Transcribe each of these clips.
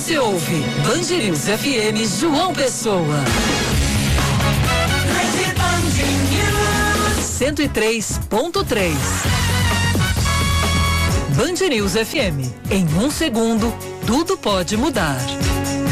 Você ouve Band News FM João Pessoa. 103.3. Band News FM. Em um segundo, tudo pode mudar.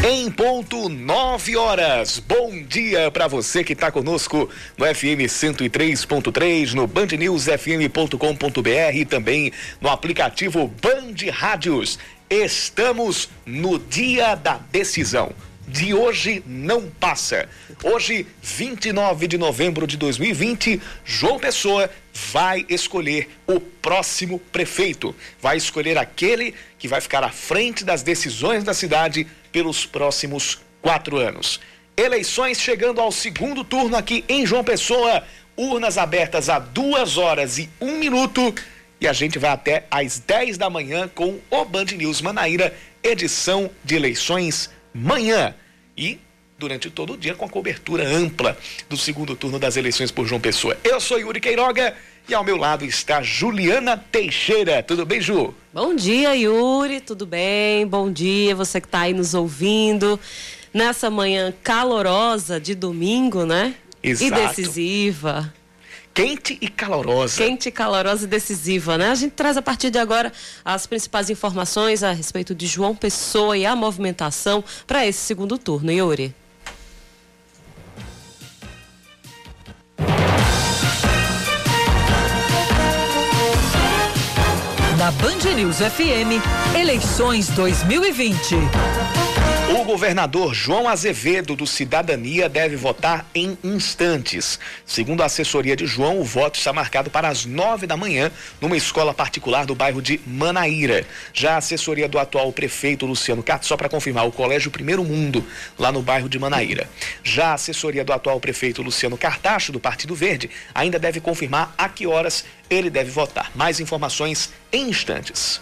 Em ponto, 9 horas. Bom dia para você que está conosco no FM 103.3, no bandnewsfm.com.br e também no aplicativo Band Rádios. Estamos no dia da decisão. De hoje não passa. Hoje, 29 de novembro de 2020, João Pessoa vai escolher o próximo prefeito. Vai escolher aquele que vai ficar à frente das decisões da cidade pelos próximos quatro anos. Eleições chegando ao segundo turno aqui em João Pessoa. Urnas abertas a duas horas e um minuto. E a gente vai até às 10 da manhã com o Band News Manaíra, edição de eleições manhã. E durante todo o dia com a cobertura ampla do segundo turno das eleições por João Pessoa. Eu sou Yuri Queiroga e ao meu lado está Juliana Teixeira. Tudo bem, Ju? Bom dia, Yuri. Tudo bem? Bom dia, você que está aí nos ouvindo. Nessa manhã calorosa de domingo, né? Exato. E decisiva. Quente e calorosa. Quente, calorosa e decisiva, né? A gente traz a partir de agora as principais informações a respeito de João Pessoa e a movimentação para esse segundo turno, Yuri. Na Band News FM, eleições 2020. O governador João Azevedo do Cidadania deve votar em instantes. Segundo a assessoria de João, o voto está marcado para as nove da manhã numa escola particular do bairro de Manaíra. Já a assessoria do atual prefeito Luciano Cato, só para confirmar, o Colégio Primeiro Mundo, lá no bairro de Manaíra. Já a assessoria do atual prefeito Luciano Cartacho, do Partido Verde, ainda deve confirmar a que horas ele deve votar. Mais informações em instantes.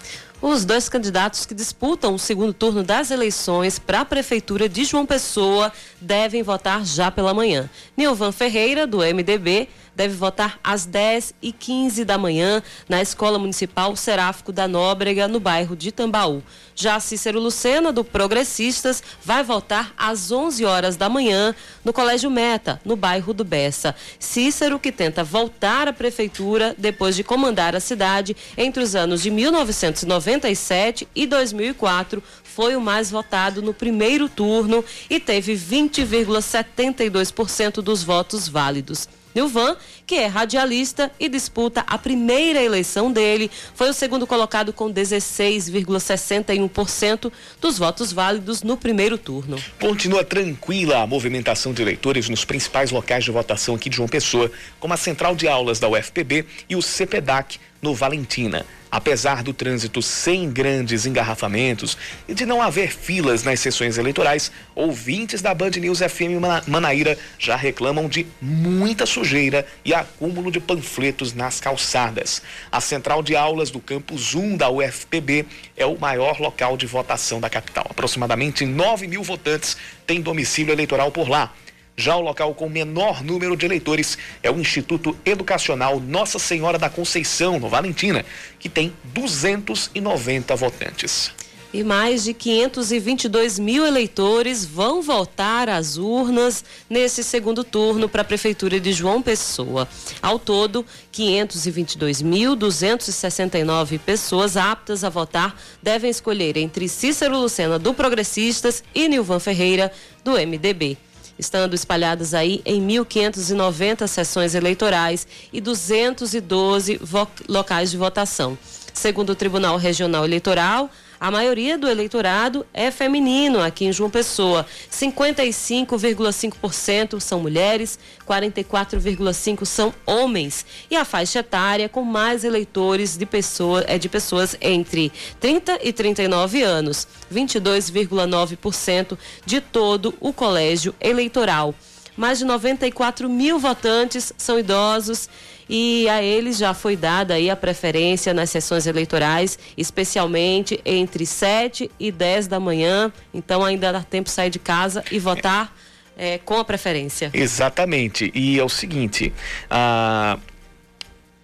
Os dois candidatos que disputam o segundo turno das eleições para a Prefeitura de João Pessoa devem votar já pela manhã. Nilvan Ferreira, do MDB, deve votar às 10 e 15 da manhã na Escola Municipal Seráfico da Nóbrega, no bairro de Tambaú. Já Cícero Lucena, do Progressistas, vai votar às 11 horas da manhã no Colégio Meta, no bairro do Bessa. Cícero, que tenta voltar à prefeitura depois de comandar a cidade entre os anos de 1997 e 2004, foi o mais votado no primeiro turno e teve 20,72% dos votos válidos. Nilvan, que é radialista e disputa a primeira eleição dele, foi o segundo colocado com 16,61% dos votos válidos no primeiro turno. Continua tranquila a movimentação de eleitores nos principais locais de votação aqui de João Pessoa, como a Central de Aulas da UFPB e o CPDAC no Valentina. Apesar do trânsito sem grandes engarrafamentos e de não haver filas nas sessões eleitorais, ouvintes da Band News FM Manaíra já reclamam de muita sujeira e acúmulo de panfletos nas calçadas. A central de aulas do campus 1 da UFPB é o maior local de votação da capital. Aproximadamente 9 mil votantes têm domicílio eleitoral por lá. Já o local com menor número de eleitores é o Instituto Educacional Nossa Senhora da Conceição, no Valentina, que tem 290 votantes. E mais de 522 mil eleitores vão voltar às urnas nesse segundo turno para a Prefeitura de João Pessoa. Ao todo, 522.269 pessoas aptas a votar devem escolher entre Cícero Lucena, do Progressistas, e Nilvan Ferreira, do MDB estando espalhadas aí em 1.590 sessões eleitorais e 212 locais de votação. Segundo o Tribunal Regional Eleitoral, a maioria do eleitorado é feminino aqui em João Pessoa. 55,5% são mulheres, 44,5% são homens. E a faixa etária com mais eleitores de pessoa, é de pessoas entre 30 e 39 anos, 22,9% de todo o colégio eleitoral. Mais de 94 mil votantes são idosos e a eles já foi dada aí a preferência nas sessões eleitorais, especialmente entre 7 e 10 da manhã. Então ainda dá tempo de sair de casa e votar é, com a preferência. Exatamente. E é o seguinte, a,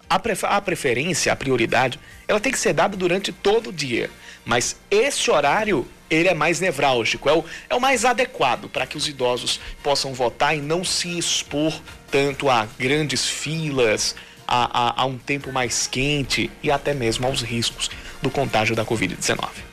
a, a preferência, a prioridade, ela tem que ser dada durante todo o dia. Mas esse horário ele é mais nevrálgico, é o, é o mais adequado para que os idosos possam votar e não se expor tanto a grandes filas, a, a, a um tempo mais quente e até mesmo aos riscos do contágio da Covid-19.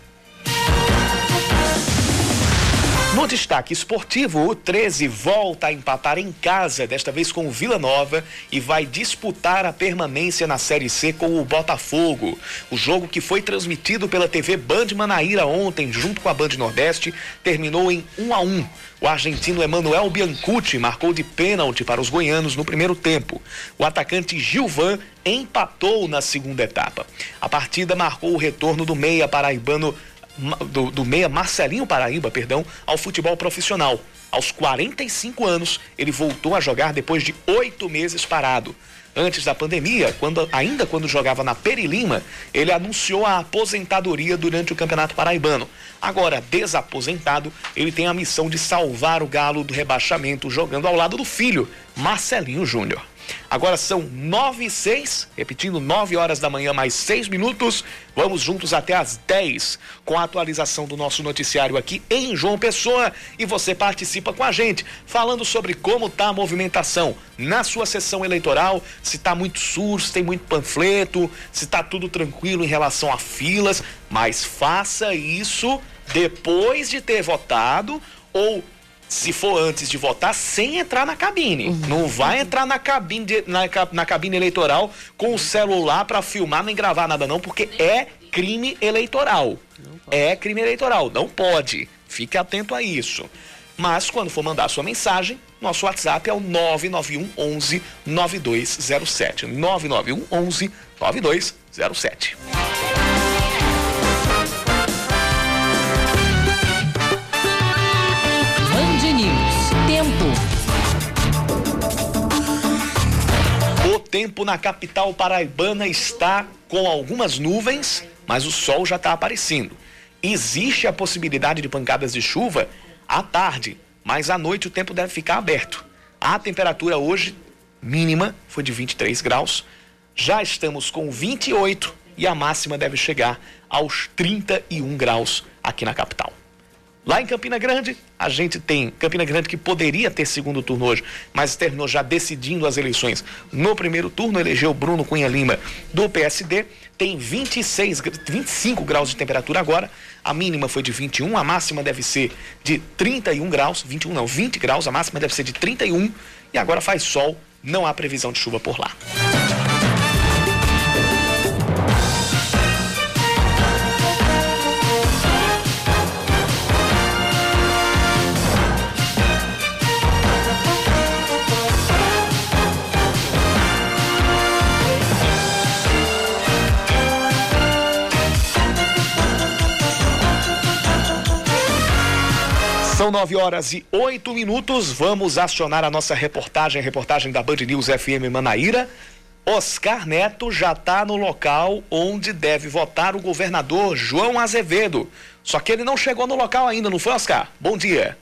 No destaque esportivo, o 13 volta a empatar em casa, desta vez com o Vila Nova, e vai disputar a permanência na Série C com o Botafogo. O jogo que foi transmitido pela TV Band Manaíra ontem, junto com a Band Nordeste, terminou em 1 a 1. O argentino Emanuel Biancucci marcou de pênalti para os goianos no primeiro tempo. O atacante Gilvan empatou na segunda etapa. A partida marcou o retorno do meia paraibano do, do meia Marcelinho Paraíba, perdão, ao futebol profissional. Aos 45 anos, ele voltou a jogar depois de oito meses parado. Antes da pandemia, quando, ainda quando jogava na Perilima, ele anunciou a aposentadoria durante o Campeonato Paraibano. Agora, desaposentado, ele tem a missão de salvar o Galo do rebaixamento, jogando ao lado do filho, Marcelinho Júnior. Agora são nove e seis, repetindo, nove horas da manhã, mais seis minutos. Vamos juntos até às dez com a atualização do nosso noticiário aqui em João Pessoa. E você participa com a gente, falando sobre como está a movimentação na sua sessão eleitoral, se está muito sujo, se tem muito panfleto, se está tudo tranquilo em relação a filas. Mas faça isso depois de ter votado ou se for antes de votar, sem entrar na cabine. Uhum. Não vai entrar na cabine, de, na, na cabine eleitoral com o celular para filmar nem gravar nada, não, porque é crime eleitoral. É crime eleitoral, não pode. Fique atento a isso. Mas quando for mandar sua mensagem, nosso WhatsApp é o 991 11 9207. 991 11 9207. Tempo na capital paraibana está com algumas nuvens, mas o sol já está aparecendo. Existe a possibilidade de pancadas de chuva à tarde, mas à noite o tempo deve ficar aberto. A temperatura hoje mínima foi de 23 graus. Já estamos com 28 e a máxima deve chegar aos 31 graus aqui na capital. Lá em Campina Grande, a gente tem Campina Grande que poderia ter segundo turno hoje, mas terminou já decidindo as eleições. No primeiro turno, elegeu Bruno Cunha Lima do PSD, tem 26, 25 graus de temperatura agora, a mínima foi de 21, a máxima deve ser de 31 graus, 21 não, 20 graus, a máxima deve ser de 31 e agora faz sol, não há previsão de chuva por lá. São nove horas e oito minutos. Vamos acionar a nossa reportagem, reportagem da Band News FM Manaíra. Oscar Neto já está no local onde deve votar o governador João Azevedo. Só que ele não chegou no local ainda, não foi, Oscar? Bom dia.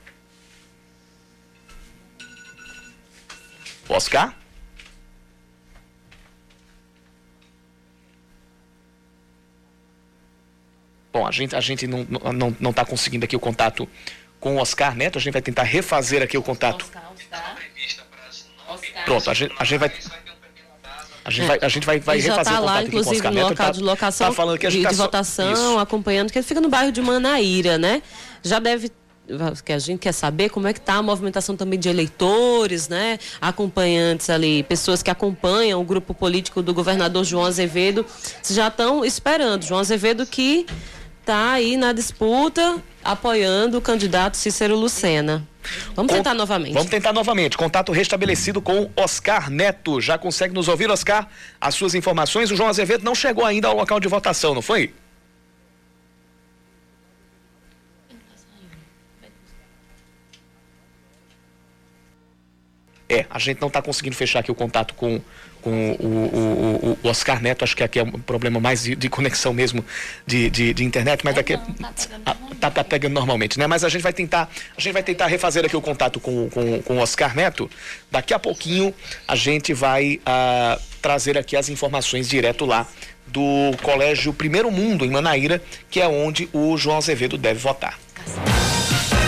Oscar? Bom, a gente, a gente não está não, não tá conseguindo aqui o contato com o Oscar Neto. A gente vai tentar refazer aqui o contato. Pronto, a gente, a gente vai. A gente, vai, a gente vai, vai ele refazer tá o contato lá, aqui com o Oscar no Neto. local tá, de locação tá falando que a gente de, tá de só... votação, Isso. acompanhando, que ele fica no bairro de Manaíra, né? Já deve que a gente quer saber como é que está a movimentação também de eleitores, né? Acompanhantes ali, pessoas que acompanham o grupo político do governador João Azevedo, já estão esperando. João Azevedo que está aí na disputa apoiando o candidato Cícero Lucena. Vamos tentar novamente. Vamos tentar novamente. Contato restabelecido com Oscar Neto. Já consegue nos ouvir, Oscar? As suas informações. O João Azevedo não chegou ainda ao local de votação, não foi? É, a gente não está conseguindo fechar aqui o contato com, com o, o, o, Oscar Neto, acho que aqui é um problema mais de, de conexão mesmo de, de, de, internet, mas daqui tá, tá, tá, tá, pegando normalmente, né? Mas a gente vai tentar, a gente vai tentar refazer aqui o contato com, com, com o Oscar Neto. Daqui a pouquinho a gente vai uh, trazer aqui as informações direto lá do Colégio Primeiro Mundo, em Manaíra, que é onde o João Azevedo deve votar. São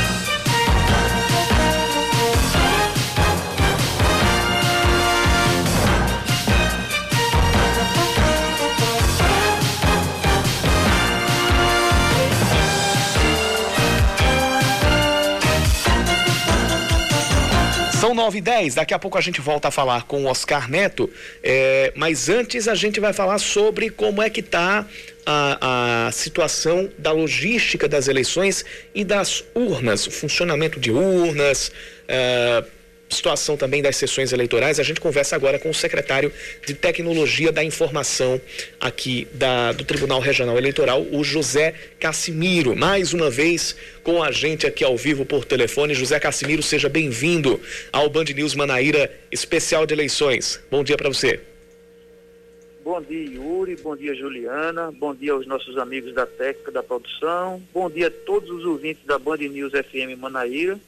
9 e 10, daqui a pouco a gente volta a falar com o Oscar Neto, é, mas antes a gente vai falar sobre como é que está a, a situação da logística das eleições e das urnas, o funcionamento de urnas, é, situação também das sessões eleitorais. A gente conversa agora com o secretário de Tecnologia da Informação aqui da, do Tribunal Regional Eleitoral, o José Cassimiro. Mais uma vez com a gente aqui ao vivo por telefone. José Cassimiro, seja bem-vindo ao Band News Manaíra Especial de Eleições. Bom dia para você. Bom dia, Yuri. Bom dia, Juliana. Bom dia aos nossos amigos da técnica da produção. Bom dia a todos os ouvintes da Band News FM Manaíra.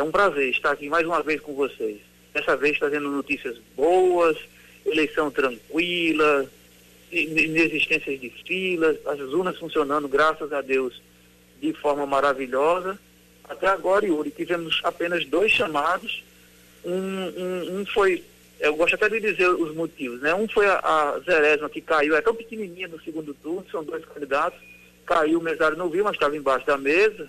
É um prazer estar aqui mais uma vez com vocês. Dessa vez trazendo notícias boas, eleição tranquila, inexistências de filas, as urnas funcionando, graças a Deus, de forma maravilhosa. Até agora, Yuri, tivemos apenas dois chamados. Um, um, um foi, eu gosto até de dizer os motivos, né? Um foi a, a Zerésima, que caiu, é tão pequenininha no segundo turno, são dois candidatos. Caiu, o mesário não viu, mas estava embaixo da mesa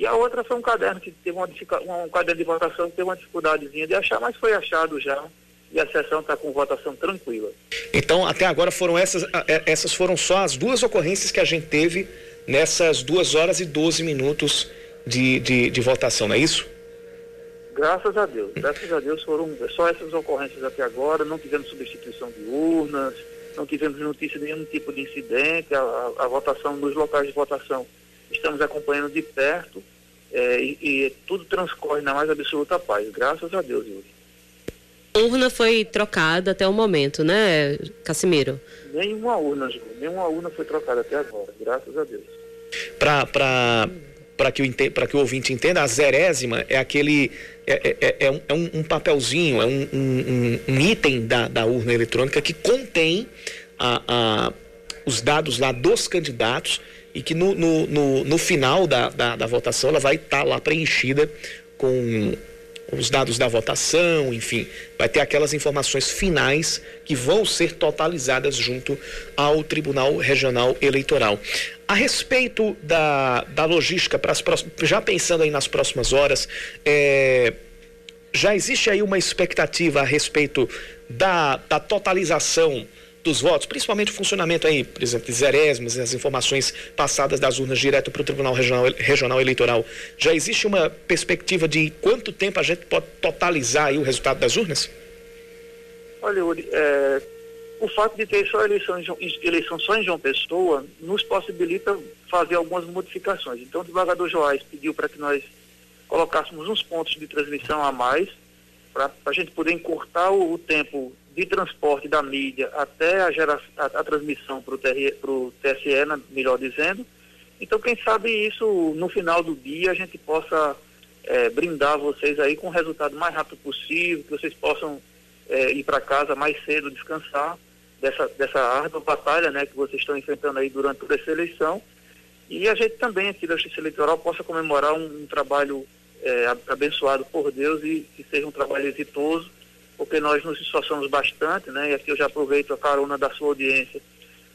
e a outra foi um caderno que teve uma, um caderno de votação que teve uma dificuldadezinha de achar, mas foi achado já. E a sessão está com votação tranquila. Então, até agora foram essas, é, essas foram só as duas ocorrências que a gente teve nessas duas horas e 12 minutos de, de, de votação, não é isso? Graças a Deus. Graças a Deus foram só essas ocorrências até agora. Não tivemos substituição de urnas, não tivemos notícia de nenhum tipo de incidente. A, a, a votação nos locais de votação estamos acompanhando de perto é, e, e, tudo transcorre na mais absoluta paz, graças a Deus, Yuri. A urna foi trocada até o momento, né, Cassimiro? Nenhuma urna, Ju, nenhuma urna foi trocada até agora, graças a Deus. Para para que, o, que o ouvinte entenda, a zerésima é aquele. É, é, é, um, é um, papelzinho, é um, um, um, item da, da urna eletrônica que contém a, a, os dados lá dos candidatos e que no, no, no, no final da, da, da, votação ela vai estar tá lá preenchida com os dados da votação, enfim, vai ter aquelas informações finais que vão ser totalizadas junto ao Tribunal Regional Eleitoral. A respeito da, da logística, para as próximas, já pensando aí nas próximas horas, é, já existe aí uma expectativa a respeito da, da totalização dos votos, principalmente o funcionamento aí, por exemplo, de zerésimas, as informações passadas das urnas direto para o Tribunal Regional, Regional Eleitoral, já existe uma perspectiva de quanto tempo a gente pode totalizar aí o resultado das urnas? Olha, Uri, é, o fato de ter só eleição, eleição só em João Pessoa nos possibilita fazer algumas modificações. Então, o desembargador Joás pediu para que nós colocássemos uns pontos de transmissão a mais, para a gente poder encurtar o, o tempo de transporte da mídia até a, a, a transmissão para o TSE, melhor dizendo. Então, quem sabe isso no final do dia a gente possa é, brindar vocês aí com o resultado mais rápido possível, que vocês possam é, ir para casa mais cedo, descansar dessa, dessa árdua batalha né, que vocês estão enfrentando aí durante toda essa eleição. E a gente também aqui da Justiça Eleitoral possa comemorar um, um trabalho é, abençoado por Deus e que seja um trabalho exitoso porque nós nos esforçamos bastante, né? E aqui eu já aproveito a carona da sua audiência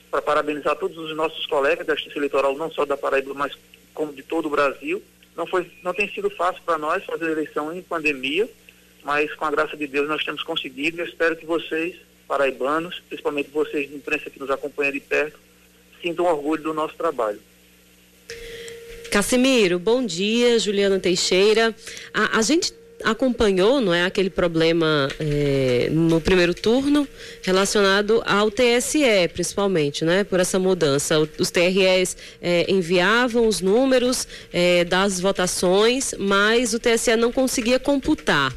para parabenizar todos os nossos colegas da Justiça Eleitoral, não só da Paraíba, mas como de todo o Brasil. Não foi, não tem sido fácil para nós fazer eleição em pandemia, mas com a graça de Deus nós temos conseguido. E espero que vocês, paraibanos, principalmente vocês de imprensa que nos acompanham de perto, sintam orgulho do nosso trabalho. Cassimiro, bom dia. Juliana Teixeira. A, a gente acompanhou, não é, aquele problema é, no primeiro turno relacionado ao TSE, principalmente, né, por essa mudança. Os TREs é, enviavam os números é, das votações, mas o TSE não conseguia computar.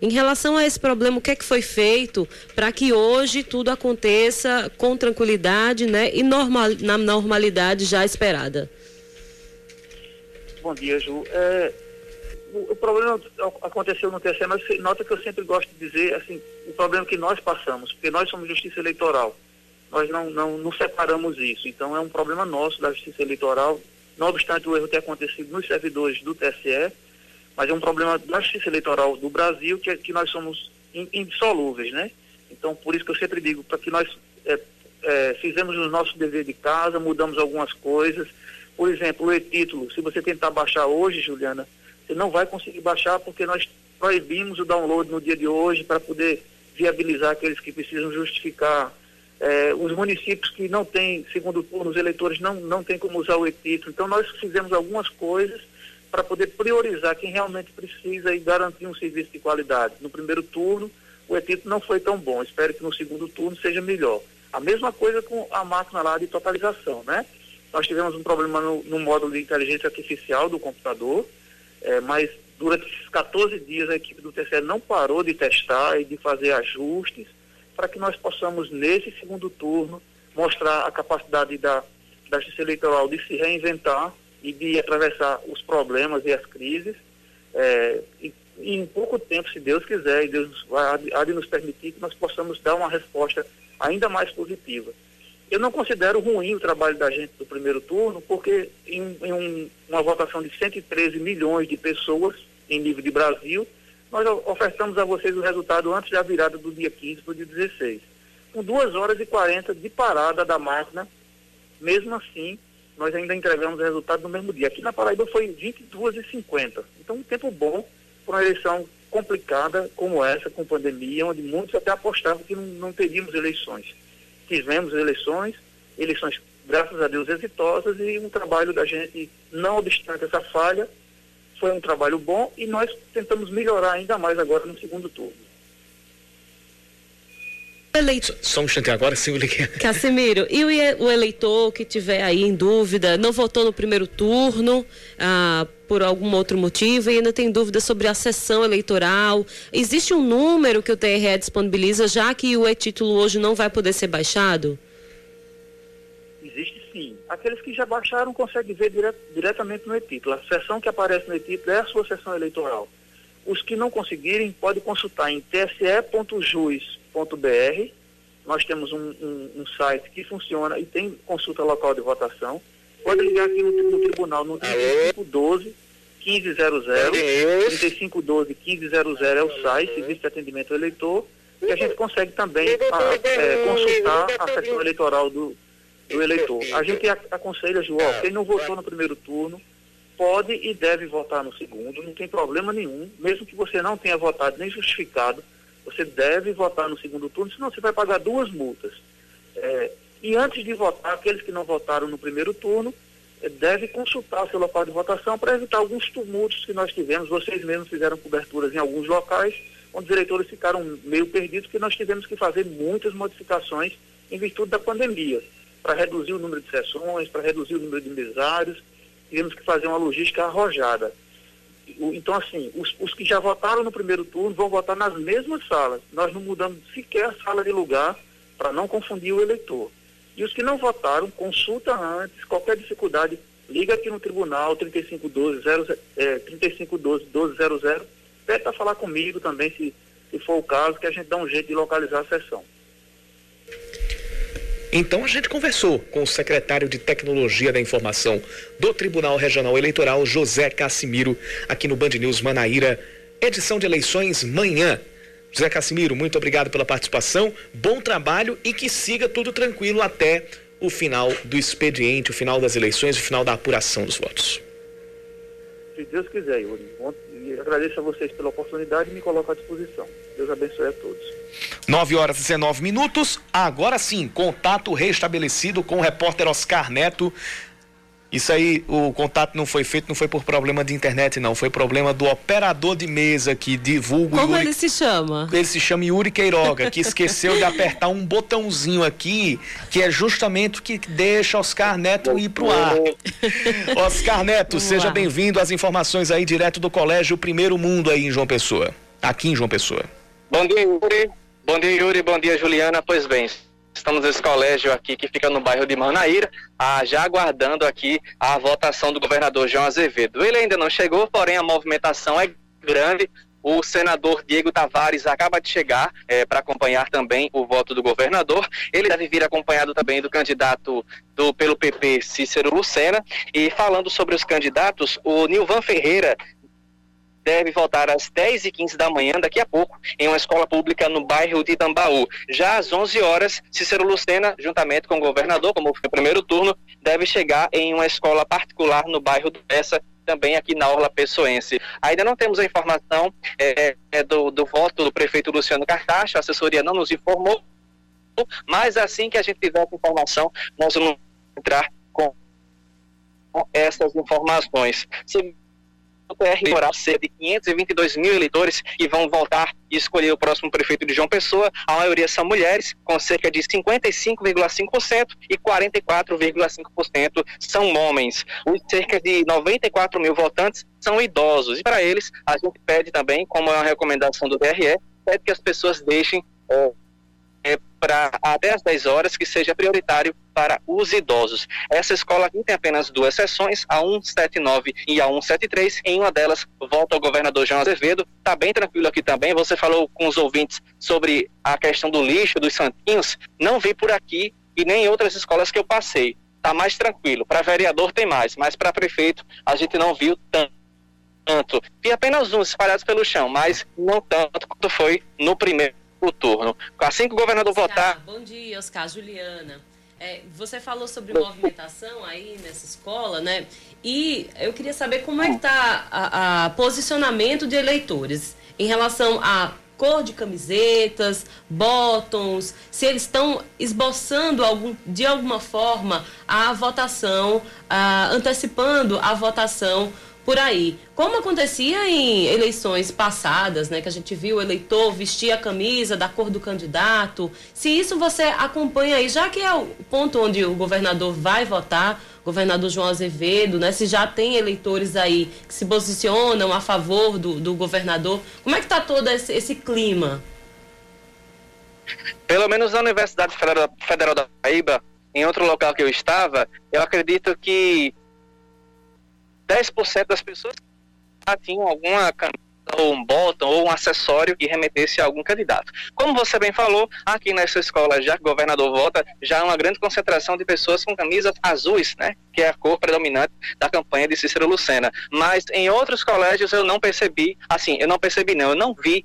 Em relação a esse problema, o que é que foi feito para que hoje tudo aconteça com tranquilidade, né, e normal, na normalidade já esperada? Bom dia, Ju. É o, problema aconteceu no TSE, mas nota que eu sempre gosto de dizer, assim, o problema que nós passamos, porque nós somos justiça eleitoral, nós não, não, não separamos isso. Então é um problema nosso da justiça eleitoral, não obstante o erro ter acontecido nos servidores do TSE, mas é um problema da justiça eleitoral do Brasil, que, é, que nós somos indissolúveis, né? Então, por isso que eu sempre digo, para que nós é, é, fizemos o nosso dever de casa, mudamos algumas coisas. Por exemplo, o e-título, se você tentar baixar hoje, Juliana, você não vai conseguir baixar porque nós proibimos o download no dia de hoje para poder viabilizar aqueles que precisam justificar. É, os municípios que não têm segundo turno, os eleitores não, não têm como usar o e-título. Então, nós fizemos algumas coisas para poder priorizar quem realmente precisa e garantir um serviço de qualidade. No primeiro turno, o e-título não foi tão bom. Espero que no segundo turno seja melhor. A mesma coisa com a máquina lá de totalização, né? Nós tivemos um problema no, no módulo de inteligência artificial do computador, é, mas durante esses 14 dias a equipe do TCE não parou de testar e de fazer ajustes para que nós possamos, nesse segundo turno, mostrar a capacidade da, da justiça eleitoral de se reinventar e de atravessar os problemas e as crises. É, e, e, em pouco tempo, se Deus quiser, e Deus vai, há de nos permitir que nós possamos dar uma resposta ainda mais positiva. Eu não considero ruim o trabalho da gente do primeiro turno, porque em, em um, uma votação de 113 milhões de pessoas em nível de Brasil, nós ofertamos a vocês o resultado antes da virada do dia 15 para o dia 16. Com 2 horas e 40 de parada da máquina, mesmo assim, nós ainda entregamos o resultado no mesmo dia. Aqui na Paraíba foi 22 e 50. Então, um tempo bom para uma eleição complicada como essa, com pandemia, onde muitos até apostavam que não, não teríamos eleições. Tivemos eleições, eleições, graças a Deus, exitosas e um trabalho da gente, não obstante essa falha, foi um trabalho bom e nós tentamos melhorar ainda mais agora no segundo turno. Eleitor... Só um instante agora, sim, eu liguei. Casimiro, e o eleitor que tiver aí em dúvida, não votou no primeiro turno, ah, por algum outro motivo, e ainda tem dúvida sobre a sessão eleitoral, existe um número que o TRE disponibiliza, já que o e-título hoje não vai poder ser baixado? Existe sim. Aqueles que já baixaram conseguem ver dire diretamente no e-título. A sessão que aparece no e-título é a sua sessão eleitoral. Os que não conseguirem, podem consultar em tse.jus.com br Nós temos um, um, um, site que funciona e tem consulta local de votação. Pode ligar aqui no, no tribunal no 3512 1500, 3512 1500 é o site, Serviço de Atendimento Eleitor, e a gente consegue também a, é, consultar a sessão eleitoral do, do eleitor. A gente aconselha, João, quem não votou no primeiro turno, pode e deve votar no segundo, não tem problema nenhum, mesmo que você não tenha votado nem justificado, você deve votar no segundo turno, senão você vai pagar duas multas. É, e antes de votar, aqueles que não votaram no primeiro turno, é, deve consultar o seu local de votação para evitar alguns tumultos que nós tivemos. Vocês mesmos fizeram coberturas em alguns locais, onde os eleitores ficaram meio perdidos, porque nós tivemos que fazer muitas modificações em virtude da pandemia, para reduzir o número de sessões, para reduzir o número de mesários, tivemos que fazer uma logística arrojada. Então, assim, os, os, que já votaram no primeiro turno vão votar nas mesmas salas. Nós não mudamos sequer a sala de lugar para não confundir o eleitor. E os que não votaram, consulta antes, qualquer dificuldade, liga aqui no tribunal 3512 0, é, 3512 1200, pede para falar comigo também, se, se for o caso, que a gente dá um jeito de localizar a sessão. Então a gente conversou com o secretário de Tecnologia da Informação do Tribunal Regional Eleitoral, José Cassimiro, aqui no Band News Manaíra, edição de eleições manhã. José Cassimiro, muito obrigado pela participação, bom trabalho e que siga tudo tranquilo até o final do expediente, o final das eleições, o final da apuração dos votos. Se Deus quiser, Yuri. Agradeço a vocês pela oportunidade e me coloco à disposição. Deus abençoe a todos. 9 horas e 19 minutos. Agora sim, contato restabelecido com o repórter Oscar Neto. Isso aí, o contato não foi feito, não foi por problema de internet, não. Foi problema do operador de mesa que divulga Como Yuri... ele se chama? Ele se chama Yuri Queiroga, que esqueceu de apertar um botãozinho aqui, que é justamente o que deixa Oscar Neto ir pro ar. Oscar Neto, seja bem-vindo às informações aí direto do Colégio Primeiro Mundo aí em João Pessoa. Aqui em João Pessoa. Bom dia, Yuri. Bom dia, Yuri. Bom dia, Juliana. Pois bem, estamos nesse colégio aqui que fica no bairro de Manaíra, ah, já aguardando aqui a votação do governador João Azevedo. Ele ainda não chegou, porém a movimentação é grande. O senador Diego Tavares acaba de chegar é, para acompanhar também o voto do governador. Ele deve vir acompanhado também do candidato do, pelo PP, Cícero Lucena. E falando sobre os candidatos, o Nilvan Ferreira deve voltar às 10 e 15 da manhã, daqui a pouco, em uma escola pública no bairro de Tambaú. Já às 11 horas, Cícero Lucena, juntamente com o governador, como foi o primeiro turno, deve chegar em uma escola particular no bairro do Essa, também aqui na Orla Pessoense. Ainda não temos a informação é, do, do voto do prefeito Luciano Cartacho, a assessoria não nos informou, mas assim que a gente tiver essa informação, nós vamos entrar com essas informações. O PR demorar cerca de 522 mil eleitores que vão votar e escolher o próximo prefeito de João Pessoa. A maioria são mulheres, com cerca de 55,5% e 44,5% são homens. Os cerca de 94 mil votantes são idosos. E para eles, a gente pede também, como é uma recomendação do TRE, pede que as pessoas deixem. É, é, para até as 10 horas, que seja prioritário para os idosos. Essa escola aqui tem apenas duas sessões, a 179 e a 173. Em uma delas, volta o governador João Azevedo. Está bem tranquilo aqui também. Você falou com os ouvintes sobre a questão do lixo, dos santinhos. Não vi por aqui e nem em outras escolas que eu passei. Está mais tranquilo. Para vereador tem mais, mas para prefeito a gente não viu tanto tanto. Vi apenas uns espalhados pelo chão, mas não tanto quanto foi no primeiro o turno. Assim que o governador Oscar, votar. Bom dia, Oscar Juliana. É, você falou sobre movimentação aí nessa escola, né? E eu queria saber como é que está o posicionamento de eleitores em relação a cor de camisetas, bottoms, se eles estão esboçando algum, de alguma forma a votação, antecipando a votação por aí. Como acontecia em eleições passadas, né, que a gente viu o eleitor vestir a camisa da cor do candidato, se isso você acompanha aí, já que é o ponto onde o governador vai votar, governador João Azevedo, né, se já tem eleitores aí que se posicionam a favor do, do governador, como é que está todo esse, esse clima? Pelo menos na Universidade Federal, da Paraíba, em outro local que eu estava, eu acredito que 10% das pessoas já tinham alguma camisa ou um botão ou um acessório que remetesse a algum candidato. Como você bem falou, aqui nessa escola, já que o governador vota, já há uma grande concentração de pessoas com camisas azuis, né? Que é a cor predominante da campanha de Cícero Lucena. Mas em outros colégios eu não percebi, assim, eu não percebi não, eu não vi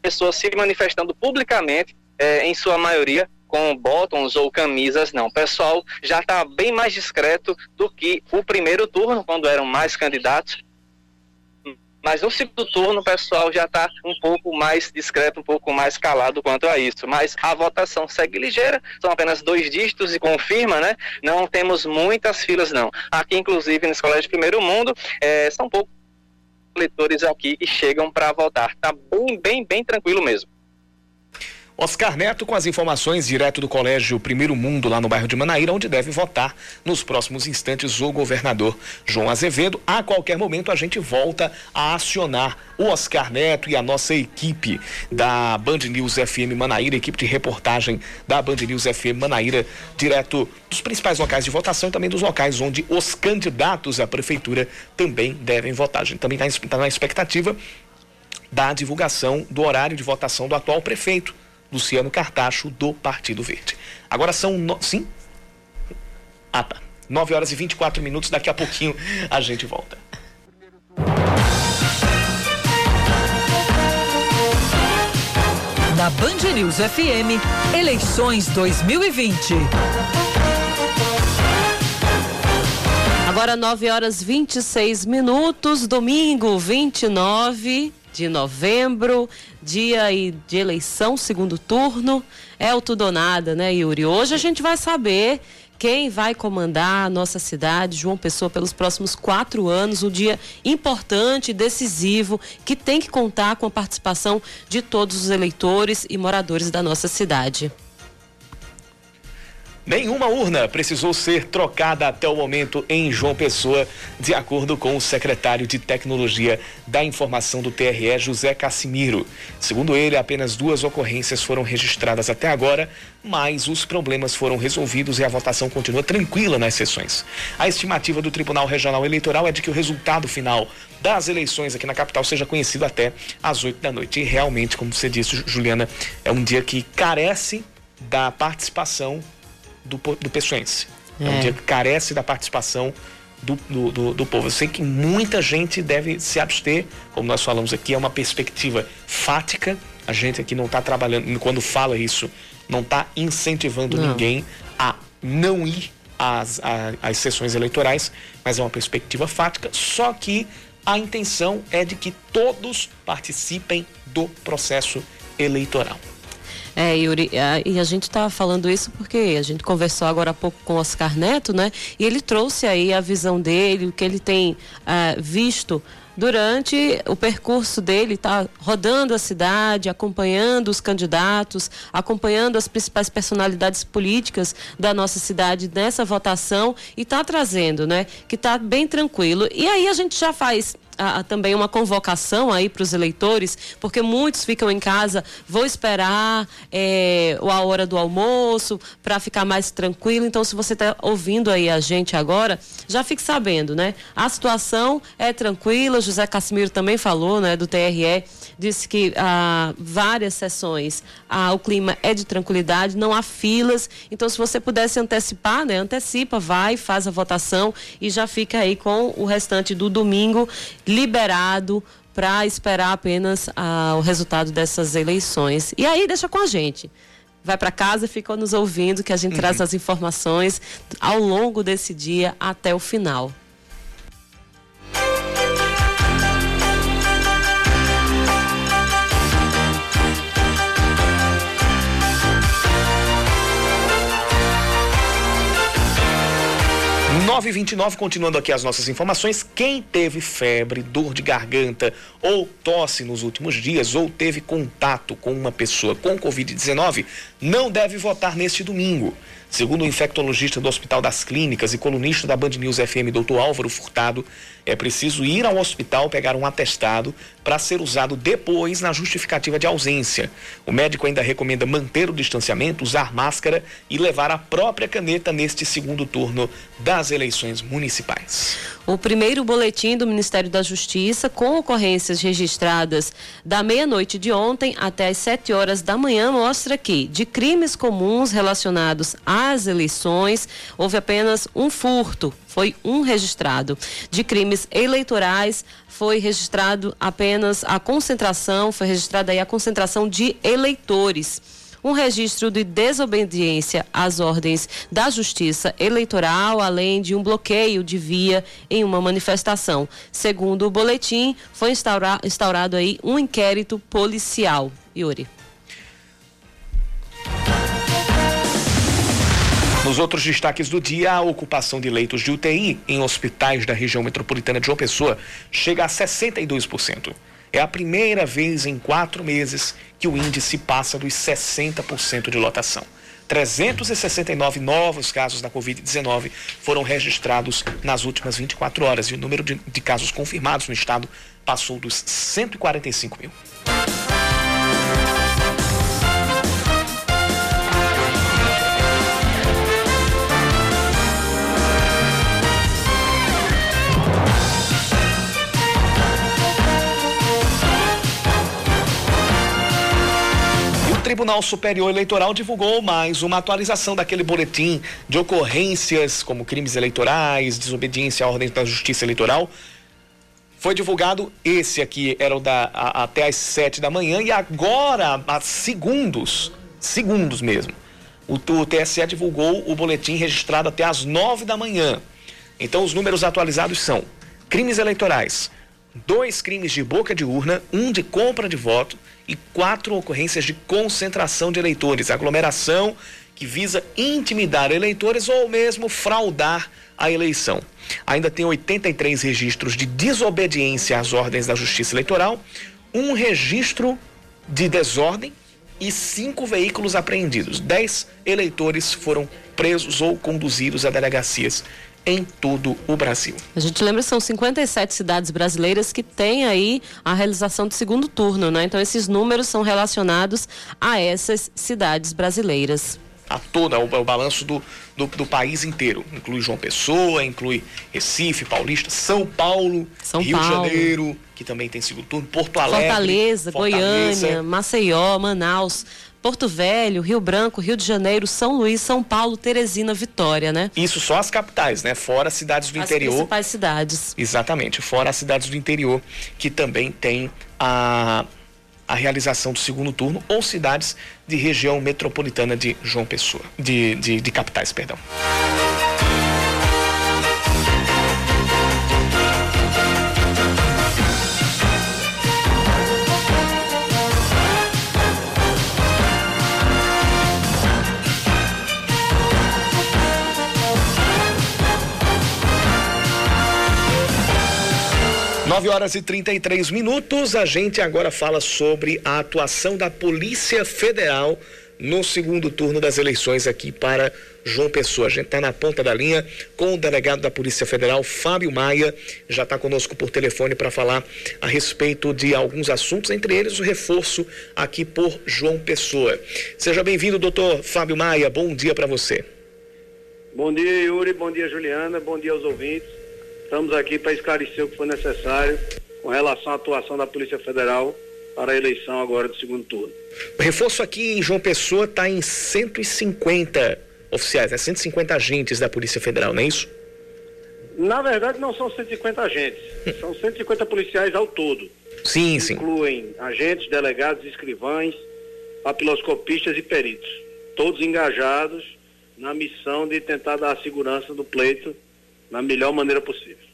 pessoas se manifestando publicamente, eh, em sua maioria, com bottoms ou camisas, não. O pessoal já está bem mais discreto do que o primeiro turno, quando eram mais candidatos. Mas no segundo turno o pessoal já está um pouco mais discreto, um pouco mais calado quanto a isso. Mas a votação segue ligeira, são apenas dois dígitos e confirma, né? Não temos muitas filas, não. Aqui, inclusive, no Colégio de Primeiro Mundo, é, são poucos leitores aqui que chegam para votar. Tá bem, bem, bem tranquilo mesmo. Oscar Neto com as informações direto do Colégio Primeiro Mundo, lá no bairro de Manaíra, onde deve votar nos próximos instantes o governador João Azevedo. A qualquer momento a gente volta a acionar o Oscar Neto e a nossa equipe da Band News FM Manaíra, equipe de reportagem da Band News FM Manaíra, direto dos principais locais de votação e também dos locais onde os candidatos à prefeitura também devem votar. A gente também está tá na expectativa da divulgação do horário de votação do atual prefeito Luciano Cartacho, do Partido Verde. Agora são. No... Sim? Ah, tá. 9 horas e 24 minutos. Daqui a pouquinho a gente volta. Na Band News FM, eleições 2020. Agora 9 horas 26 minutos, domingo 29 de novembro, dia de eleição, segundo turno. É o tudo ou nada, né, Yuri? Hoje a gente vai saber quem vai comandar a nossa cidade, João Pessoa, pelos próximos quatro anos. Um dia importante, decisivo, que tem que contar com a participação de todos os eleitores e moradores da nossa cidade. Nenhuma urna precisou ser trocada até o momento em João Pessoa, de acordo com o secretário de Tecnologia da Informação do TRE, José Cassimiro. Segundo ele, apenas duas ocorrências foram registradas até agora, mas os problemas foram resolvidos e a votação continua tranquila nas sessões. A estimativa do Tribunal Regional Eleitoral é de que o resultado final das eleições aqui na capital seja conhecido até às 8 da noite. E realmente, como você disse, Juliana, é um dia que carece da participação do, do pessoense. É. é um dia que carece da participação do, do, do, do, povo. Eu sei que muita gente deve se abster, como nós falamos aqui, é uma perspectiva fática. A gente aqui não está trabalhando, quando fala isso, não está incentivando não. ninguém a não ir às, às sessões eleitorais, mas é uma perspectiva fática. Só que a intenção é de que todos participem do processo eleitoral. É, Yuri, e a gente está falando isso porque a gente conversou agora há pouco com Oscar Neto, né? E ele trouxe aí a visão dele, o que ele tem uh, visto durante o percurso dele, está rodando a cidade, acompanhando os candidatos, acompanhando as principais personalidades políticas da nossa cidade nessa votação e está trazendo, né? Que está bem tranquilo. E aí a gente já faz a, também uma convocação aí para os eleitores, porque muitos ficam em casa, vou esperar é, a hora do almoço para ficar mais tranquilo. Então, se você está ouvindo aí a gente agora, já fique sabendo, né? A situação é tranquila. José Casimiro também falou, né, do TRE, disse que há várias sessões ah, o clima é de tranquilidade, não há filas. Então, se você pudesse antecipar, né, antecipa, vai, faz a votação e já fica aí com o restante do domingo liberado para esperar apenas ah, o resultado dessas eleições. E aí deixa com a gente. Vai para casa, fica nos ouvindo que a gente uhum. traz as informações ao longo desse dia até o final. 929, continuando aqui as nossas informações. Quem teve febre, dor de garganta ou tosse nos últimos dias ou teve contato com uma pessoa com Covid-19 não deve votar neste domingo. Segundo o infectologista do Hospital das Clínicas e colunista da Band News FM, Dr. Álvaro Furtado, é preciso ir ao hospital pegar um atestado para ser usado depois na justificativa de ausência. O médico ainda recomenda manter o distanciamento, usar máscara e levar a própria caneta neste segundo turno das eleições municipais. O primeiro boletim do Ministério da Justiça, com ocorrências registradas da meia-noite de ontem até as 7 horas da manhã, mostra que, de crimes comuns relacionados às eleições, houve apenas um furto, foi um registrado. De crimes eleitorais, foi registrado apenas a concentração, foi registrada aí a concentração de eleitores um registro de desobediência às ordens da Justiça Eleitoral, além de um bloqueio de via em uma manifestação. Segundo o boletim, foi instaurado aí um inquérito policial. Yuri. Nos outros destaques do dia, a ocupação de leitos de UTI em hospitais da região metropolitana de João Pessoa chega a 62%. É a primeira vez em quatro meses que o índice passa dos 60% de lotação. 369 novos casos da Covid-19 foram registrados nas últimas 24 horas e o número de, de casos confirmados no estado passou dos 145 mil. Tribunal Superior Eleitoral divulgou mais uma atualização daquele boletim de ocorrências como crimes eleitorais, desobediência à ordem da Justiça Eleitoral. Foi divulgado esse aqui, era o da a, até às sete da manhã e agora, há segundos, segundos mesmo, o, o TSE divulgou o boletim registrado até às nove da manhã. Então os números atualizados são crimes eleitorais, dois crimes de boca de urna, um de compra de voto e quatro ocorrências de concentração de eleitores, aglomeração que visa intimidar eleitores ou mesmo fraudar a eleição. Ainda tem 83 registros de desobediência às ordens da Justiça Eleitoral, um registro de desordem e cinco veículos apreendidos. Dez eleitores foram presos ou conduzidos a delegacias em todo o Brasil. A gente lembra são 57 cidades brasileiras que têm aí a realização do segundo turno, né? Então esses números são relacionados a essas cidades brasileiras. A toda, o, o balanço do, do, do, país inteiro. Inclui João Pessoa, inclui Recife, Paulista, São Paulo, São Rio Paulo. de Janeiro, que também tem segundo turno, Porto Alegre, Fortaleza, Fortaleza. Goiânia, Maceió, Manaus, Porto Velho, Rio Branco, Rio de Janeiro, São Luís, São Paulo, Teresina, Vitória, né? Isso só as capitais, né? Fora as cidades do As interior. principais cidades. Exatamente, fora as cidades do interior, que também tem a, a realização do segundo turno, ou cidades de região metropolitana de João Pessoa, de, de, de capitais, perdão. Nove horas e 33 minutos. A gente agora fala sobre a atuação da Polícia Federal no segundo turno das eleições aqui para João Pessoa. A gente está na ponta da linha com o delegado da Polícia Federal, Fábio Maia, já está conosco por telefone para falar a respeito de alguns assuntos, entre eles o reforço aqui por João Pessoa. Seja bem-vindo, doutor Fábio Maia. Bom dia para você. Bom dia, Yuri. Bom dia, Juliana. Bom dia aos ouvintes. Estamos aqui para esclarecer o que for necessário com relação à atuação da Polícia Federal para a eleição agora do segundo turno. O reforço aqui em João Pessoa está em 150 oficiais, né? 150 agentes da Polícia Federal, não é isso? Na verdade, não são 150 agentes, são 150 policiais ao todo. Sim, sim. Incluem agentes, delegados, escrivães, papiloscopistas e peritos, todos engajados na missão de tentar dar a segurança do pleito na melhor maneira possível.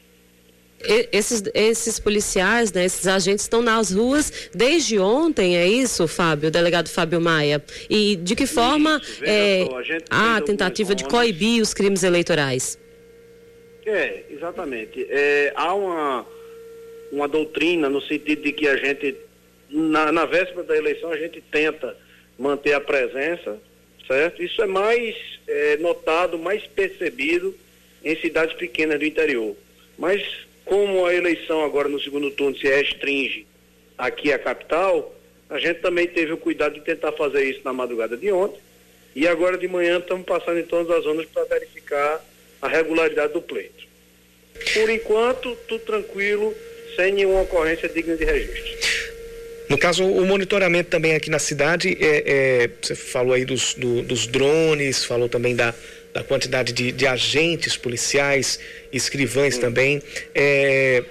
Esses, esses policiais, né, esses agentes estão nas ruas desde ontem, é isso, Fábio, delegado Fábio Maia? E de que forma Isso, é, só, a a tentativa de coibir os crimes eleitorais? É, exatamente. É, há uma, uma doutrina no sentido de que a gente, na, na véspera da eleição, a gente tenta manter a presença, certo? Isso é mais é, notado, mais percebido em cidades pequenas do interior. Mas como a eleição agora no segundo turno se restringe aqui à capital, a gente também teve o cuidado de tentar fazer isso na madrugada de ontem. E agora de manhã estamos passando em todas as zonas para verificar a regularidade do pleito. Por enquanto, tudo tranquilo, sem nenhuma ocorrência digna de registro. No caso, o monitoramento também aqui na cidade, é, é, você falou aí dos, do- dos drones, falou também da, da quantidade de, de agentes policiais, escrivães também. É,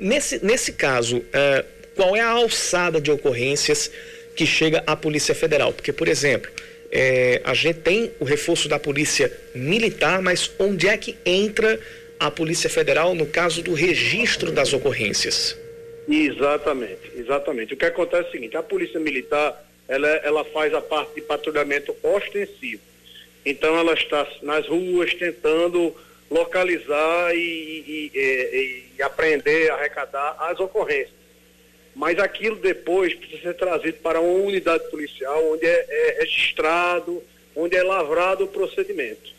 nesse, nesse caso, é, qual é a alçada de ocorrências que chega à Polícia Federal? Porque, por exemplo, é, a gente tem o reforço da Polícia Militar, mas onde é que entra a Polícia Federal no caso do registro das ocorrências? Exatamente, exatamente. O que acontece é o seguinte, a polícia militar, ela, ela faz a parte de patrulhamento ostensivo. Então ela está nas ruas tentando localizar e, e, e, e apreender, arrecadar as ocorrências. Mas aquilo depois precisa ser trazido para uma unidade policial onde é, é registrado, onde é lavrado o procedimento.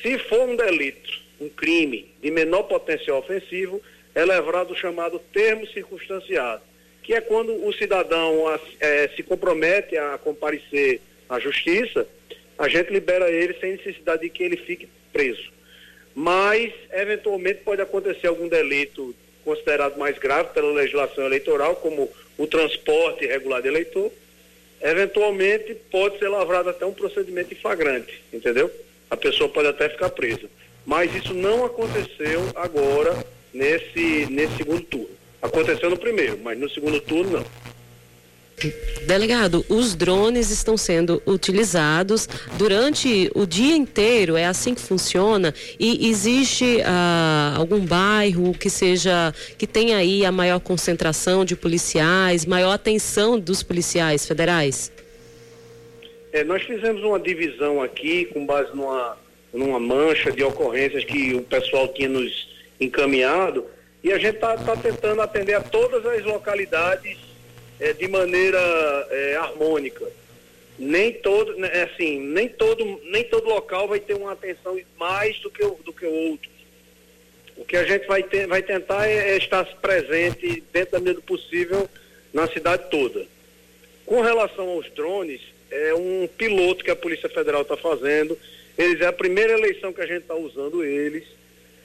Se for um delito, um crime de menor potencial ofensivo, é levrado o chamado termo circunstanciado, que é quando o cidadão eh, se compromete a comparecer à justiça, a gente libera ele sem necessidade de que ele fique preso. Mas, eventualmente, pode acontecer algum delito considerado mais grave pela legislação eleitoral, como o transporte irregular de eleitor, eventualmente pode ser lavrado até um procedimento em flagrante, entendeu? A pessoa pode até ficar presa. Mas isso não aconteceu agora nesse, nesse segundo turno. Aconteceu no primeiro, mas no segundo turno não. Delegado, os drones estão sendo utilizados durante o dia inteiro, é assim que funciona? E existe ah, algum bairro que seja, que tenha aí a maior concentração de policiais, maior atenção dos policiais federais? É, nós fizemos uma divisão aqui com base numa, numa mancha de ocorrências que o pessoal tinha nos encaminhado e a gente está tentando atender a todas as localidades é, de maneira é, harmônica. Nem todo, né, assim, nem todo, nem todo local vai ter uma atenção mais do que o, do que o outro. O que a gente vai, ter, vai tentar é, é estar presente dentro da medida possível na cidade toda. Com relação aos drones, é um piloto que a Polícia Federal está fazendo. Eles é a primeira eleição que a gente está usando eles.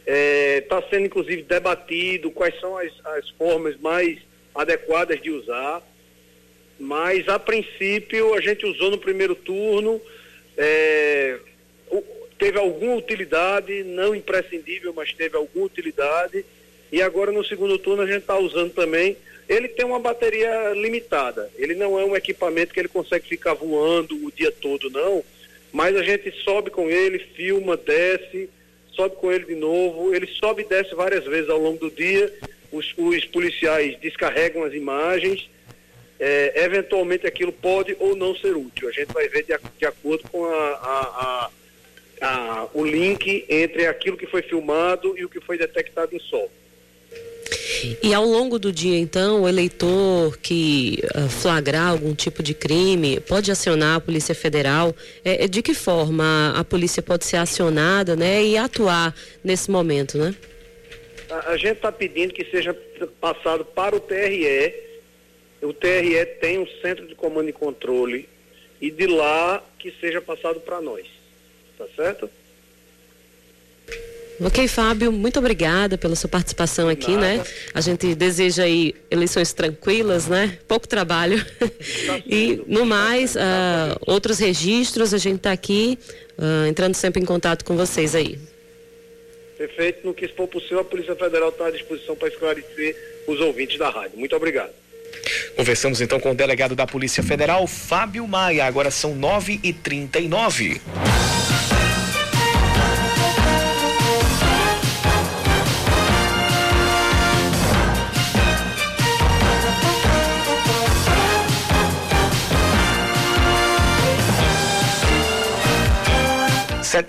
Está é, sendo inclusive debatido quais são as, as formas mais adequadas de usar. Mas a princípio a gente usou no primeiro turno. É, teve alguma utilidade, não imprescindível, mas teve alguma utilidade. E agora no segundo turno a gente está usando também. Ele tem uma bateria limitada. Ele não é um equipamento que ele consegue ficar voando o dia todo, não. Mas a gente sobe com ele, filma, desce, sobe com ele de novo. Ele sobe e desce várias vezes ao longo do dia. Os, os policiais descarregam as imagens. É, eventualmente aquilo pode ou não ser útil. A gente vai ver de, de acordo com a, a, a a, o link entre aquilo que foi filmado e o que foi detectado em solo. E ao longo do dia, então, o eleitor que uh, flagrar algum tipo de crime pode acionar a Polícia Federal. É, é, de que forma a polícia pode ser acionada né, e atuar nesse momento, né? A, a gente está pedindo que seja passado para o TRE. O TRE tem um centro de comando e controle e de lá que seja passado para nós tá certo? Ok, Fábio, muito obrigada pela sua participação aqui, né? Nada. né? A gente deseja aí eleições tranquilas, né? Pouco trabalho. Tá e no mais, uh, outros registros, a gente está aqui uh, entrando sempre em contato com vocês aí. Perfeito. No que for possível, a Polícia Federal está à disposição para esclarecer os ouvintes da rádio. Muito obrigado. Conversamos então com o delegado da Polícia Federal, Fábio Maia. Agora são 9h39.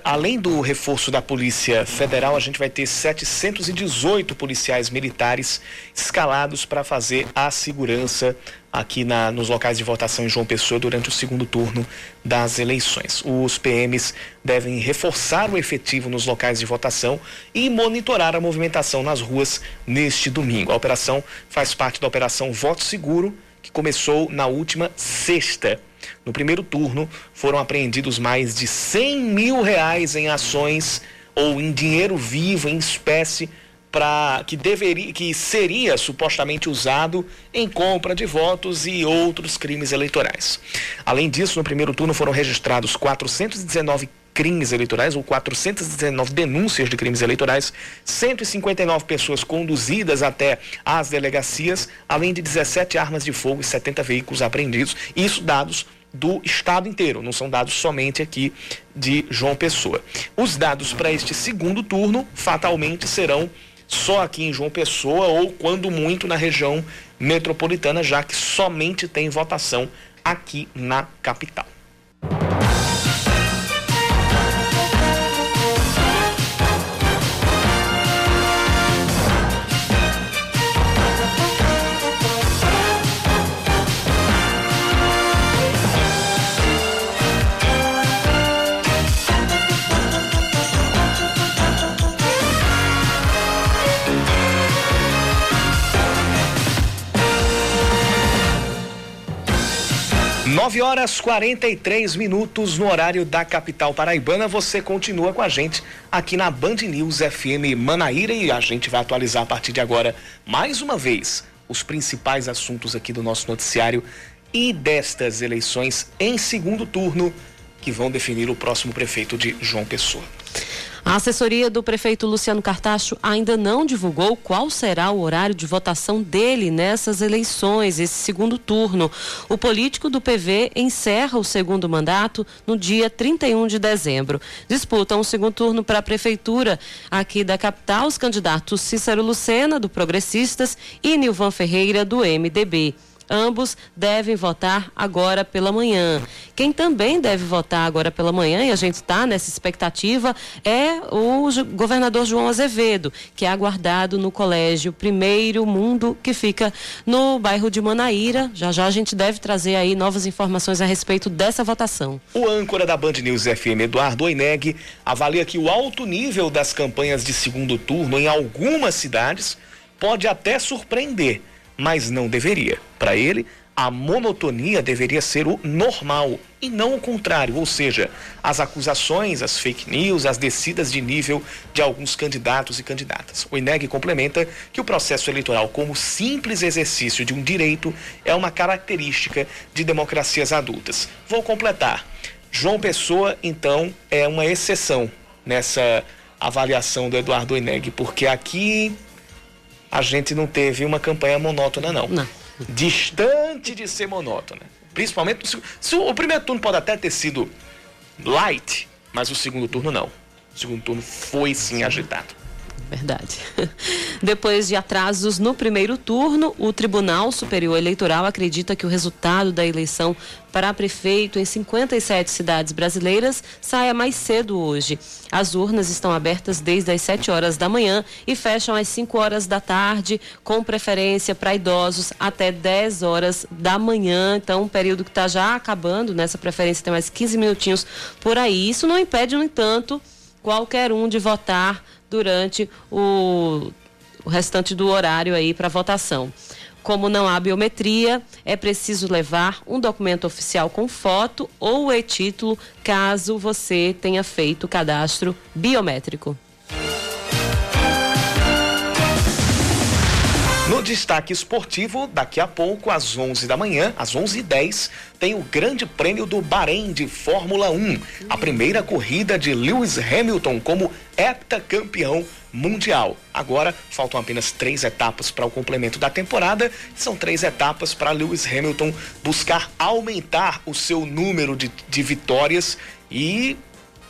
Além do reforço da Polícia Federal, a gente vai ter 718 policiais militares escalados para fazer a segurança aqui na, nos locais de votação em João Pessoa durante o segundo turno das eleições. Os PMs devem reforçar o efetivo nos locais de votação e monitorar a movimentação nas ruas neste domingo. A operação faz parte da Operação Voto Seguro, que começou na última sexta. No primeiro turno, foram apreendidos mais de 100 mil reais em ações ou em dinheiro vivo, em espécie, para que deveria, que seria supostamente usado em compra de votos e outros crimes eleitorais. Além disso, no primeiro turno foram registrados 419 crimes eleitorais ou 419 denúncias de crimes eleitorais, 159 pessoas conduzidas até as delegacias, além de 17 armas de fogo e 70 veículos apreendidos. Isso dados do estado inteiro, não são dados somente aqui de João Pessoa. Os dados para este segundo turno fatalmente serão só aqui em João Pessoa ou quando muito na região metropolitana, já que somente tem votação aqui na capital. Nove horas 43 minutos no horário da capital paraibana. Você continua com a gente aqui na Band News FM Manaíra e a gente vai atualizar a partir de agora mais uma vez os principais assuntos aqui do nosso noticiário e destas eleições em segundo turno que vão definir o próximo prefeito de João Pessoa. A assessoria do prefeito Luciano Cartacho ainda não divulgou qual será o horário de votação dele nessas eleições, esse segundo turno. O político do PV encerra o segundo mandato no dia 31 de dezembro. Disputam o segundo turno para a prefeitura aqui da capital os candidatos Cícero Lucena, do Progressistas, e Nilvan Ferreira, do MDB. Ambos devem votar agora pela manhã. Quem também deve votar agora pela manhã, e a gente está nessa expectativa, é o governador João Azevedo, que é aguardado no colégio Primeiro Mundo, que fica no bairro de Manaíra. Já já a gente deve trazer aí novas informações a respeito dessa votação. O âncora da Band News FM, Eduardo Oineg, avalia que o alto nível das campanhas de segundo turno em algumas cidades pode até surpreender mas não deveria. Para ele, a monotonia deveria ser o normal e não o contrário, ou seja, as acusações, as fake news, as descidas de nível de alguns candidatos e candidatas. O INEG complementa que o processo eleitoral, como simples exercício de um direito, é uma característica de democracias adultas. Vou completar. João Pessoa, então, é uma exceção nessa avaliação do Eduardo Ineg, porque aqui a gente não teve uma campanha monótona, não. Não. Distante de ser monótona. Principalmente, se, se o primeiro turno pode até ter sido light, mas o segundo turno não. O segundo turno foi sim agitado. Verdade. Depois de atrasos no primeiro turno, o Tribunal Superior Eleitoral acredita que o resultado da eleição para prefeito em 57 cidades brasileiras saia mais cedo hoje. As urnas estão abertas desde as 7 horas da manhã e fecham às 5 horas da tarde, com preferência para idosos até 10 horas da manhã. Então, um período que está já acabando, nessa preferência tem mais 15 minutinhos por aí. Isso não impede, no entanto, qualquer um de votar durante o, o restante do horário aí para votação. Como não há biometria, é preciso levar um documento oficial com foto ou e-título, caso você tenha feito cadastro biométrico. No destaque esportivo, daqui a pouco, às 11 da manhã, às 11h10, tem o Grande Prêmio do Bahrein de Fórmula 1. A primeira corrida de Lewis Hamilton como heptacampeão mundial. Agora, faltam apenas três etapas para o complemento da temporada. São três etapas para Lewis Hamilton buscar aumentar o seu número de, de vitórias e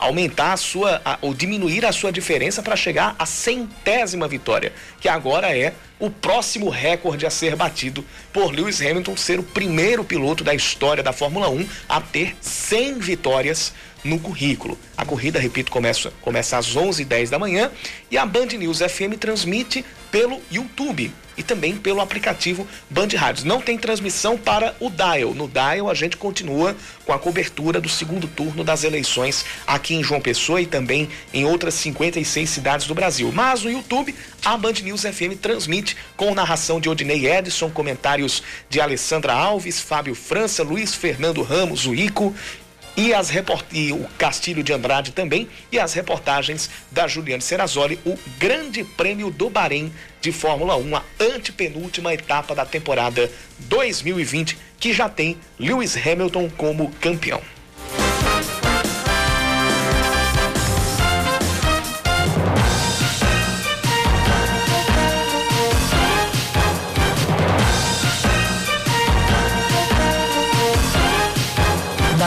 aumentar a sua, a, ou diminuir a sua diferença para chegar à centésima vitória, que agora é o próximo recorde a ser batido por Lewis Hamilton ser o primeiro piloto da história da Fórmula 1 a ter 100 vitórias no currículo. A corrida, repito, começa, começa às 11h10 da manhã e a Band News FM transmite pelo YouTube e também pelo aplicativo Band Rádios. Não tem transmissão para o Dial. No Dial a gente continua com a cobertura do segundo turno das eleições aqui em João Pessoa e também em outras 56 cidades do Brasil. Mas no YouTube a Band News FM transmite com narração de Odinei Edson, comentários de Alessandra Alves, Fábio França, Luiz Fernando Ramos, o Ico e, as report... e o Castilho de Andrade também, e as reportagens da Juliane Serrazoli, o Grande Prêmio do Bahrein de Fórmula 1, a antepenúltima etapa da temporada 2020, que já tem Lewis Hamilton como campeão.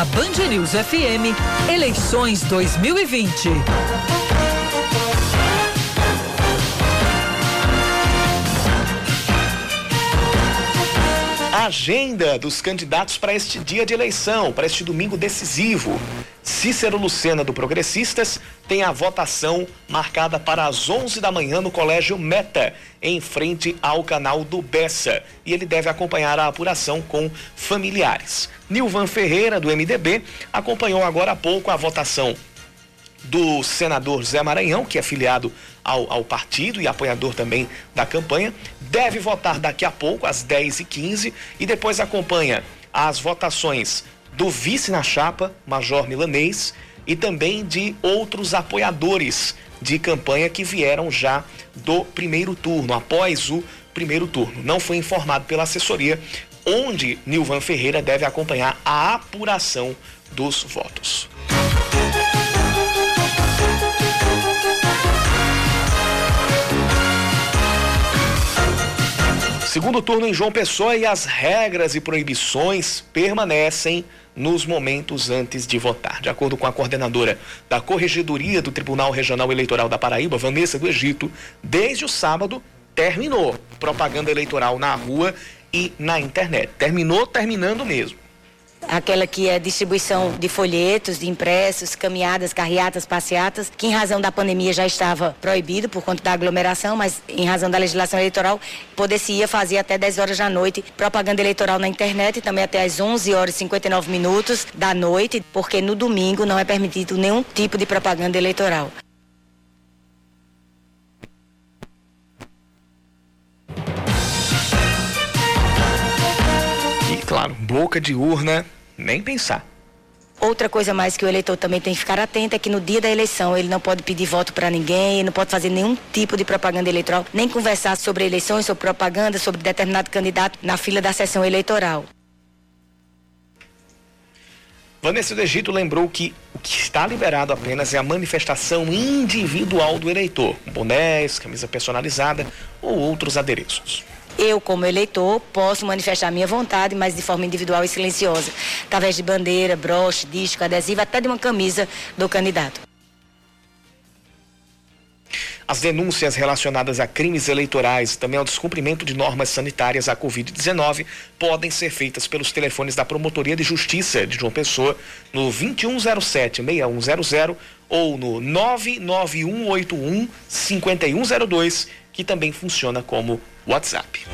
Band News FM, eleições 2020. A agenda dos candidatos para este dia de eleição, para este domingo decisivo. Cícero Lucena, do Progressistas, tem a votação marcada para as 11 da manhã no Colégio Meta, em frente ao canal do Bessa. E ele deve acompanhar a apuração com familiares. Nilvan Ferreira, do MDB, acompanhou agora há pouco a votação do senador Zé Maranhão, que é filiado ao, ao, partido e apoiador também da campanha, deve votar daqui a pouco, às 10h15, e depois acompanha as votações do vice na chapa, Major Milanês, e também de outros apoiadores de campanha que vieram já do primeiro turno, após o primeiro turno. Não foi informado pela assessoria onde Nilvan Ferreira deve acompanhar a apuração dos votos. Segundo turno em João Pessoa e as regras e proibições permanecem nos momentos antes de votar. De acordo com a coordenadora da Corregedoria do Tribunal Regional Eleitoral da Paraíba, Vanessa do Egito, desde o sábado terminou propaganda eleitoral na rua e na internet. Terminou terminando mesmo aquela que é distribuição de folhetos, de impressos, caminhadas, carreatas, passeatas, que em razão da pandemia já estava proibido por conta da aglomeração, mas em razão da legislação eleitoral, poder-se fazer até 10 horas da noite propaganda eleitoral na internet, também até às 11 horas e 59 minutos da noite, porque no domingo não é permitido nenhum tipo de propaganda eleitoral. Claro, boca de urna, nem pensar. Outra coisa mais que o eleitor também tem que ficar atento é que no dia da eleição ele não pode pedir voto para ninguém, não pode fazer nenhum tipo de propaganda eleitoral, nem conversar sobre eleições, sobre propaganda, sobre determinado candidato na fila da sessão eleitoral. Vanessa do Egito lembrou que o que está liberado apenas é a manifestação individual do eleitor, bonés, camisa personalizada ou outros adereços. Eu, como eleitor, posso manifestar minha vontade, mas de forma individual e silenciosa, através de bandeira, broche, disco, adesivo, até de uma camisa do candidato. As denúncias relacionadas a crimes eleitorais, também ao descumprimento de normas sanitárias à Covid-19, podem ser feitas pelos telefones da Promotoria de Justiça de João Pessoa no 2107-6100 ou no 99181 5102, que também funciona como WhatsApp.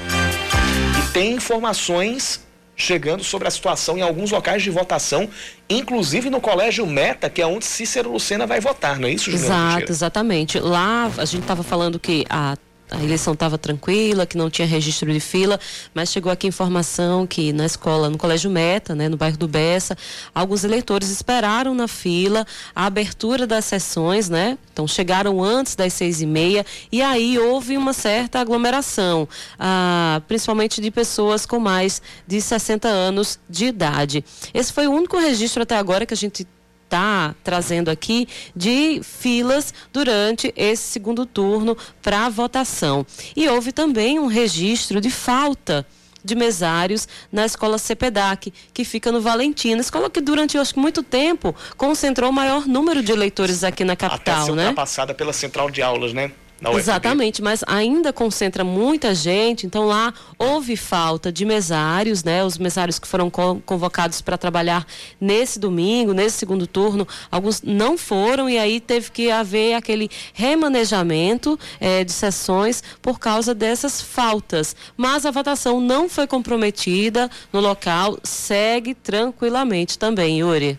E tem informações chegando sobre a situação em alguns locais de votação, inclusive no Colégio Meta, que é onde Cícero Lucena vai votar, não é isso, Juliana? Exato, exatamente. Lá a gente estava falando que a a eleição estava tranquila, que não tinha registro de fila, mas chegou aqui informação que na escola, no Colégio Meta, né, no bairro do Bessa, alguns eleitores esperaram na fila a abertura das sessões, né? Então chegaram antes das seis e meia e aí houve uma certa aglomeração, ah, principalmente de pessoas com mais de 60 anos de idade. Esse foi o único registro até agora que a gente está trazendo aqui de filas durante esse segundo turno para votação. E houve também um registro de falta de mesários na escola CEPEDAC, que fica no Valentina, escola que durante acho, muito tempo concentrou o maior número de eleitores aqui na capital, Até né? ultrapassada pela central de aulas, né? Exatamente, mas ainda concentra muita gente, então lá houve falta de mesários, né? Os mesários que foram convocados para trabalhar nesse domingo, nesse segundo turno, alguns não foram e aí teve que haver aquele remanejamento eh, de sessões por causa dessas faltas. Mas a votação não foi comprometida no local, segue tranquilamente também, Yuri.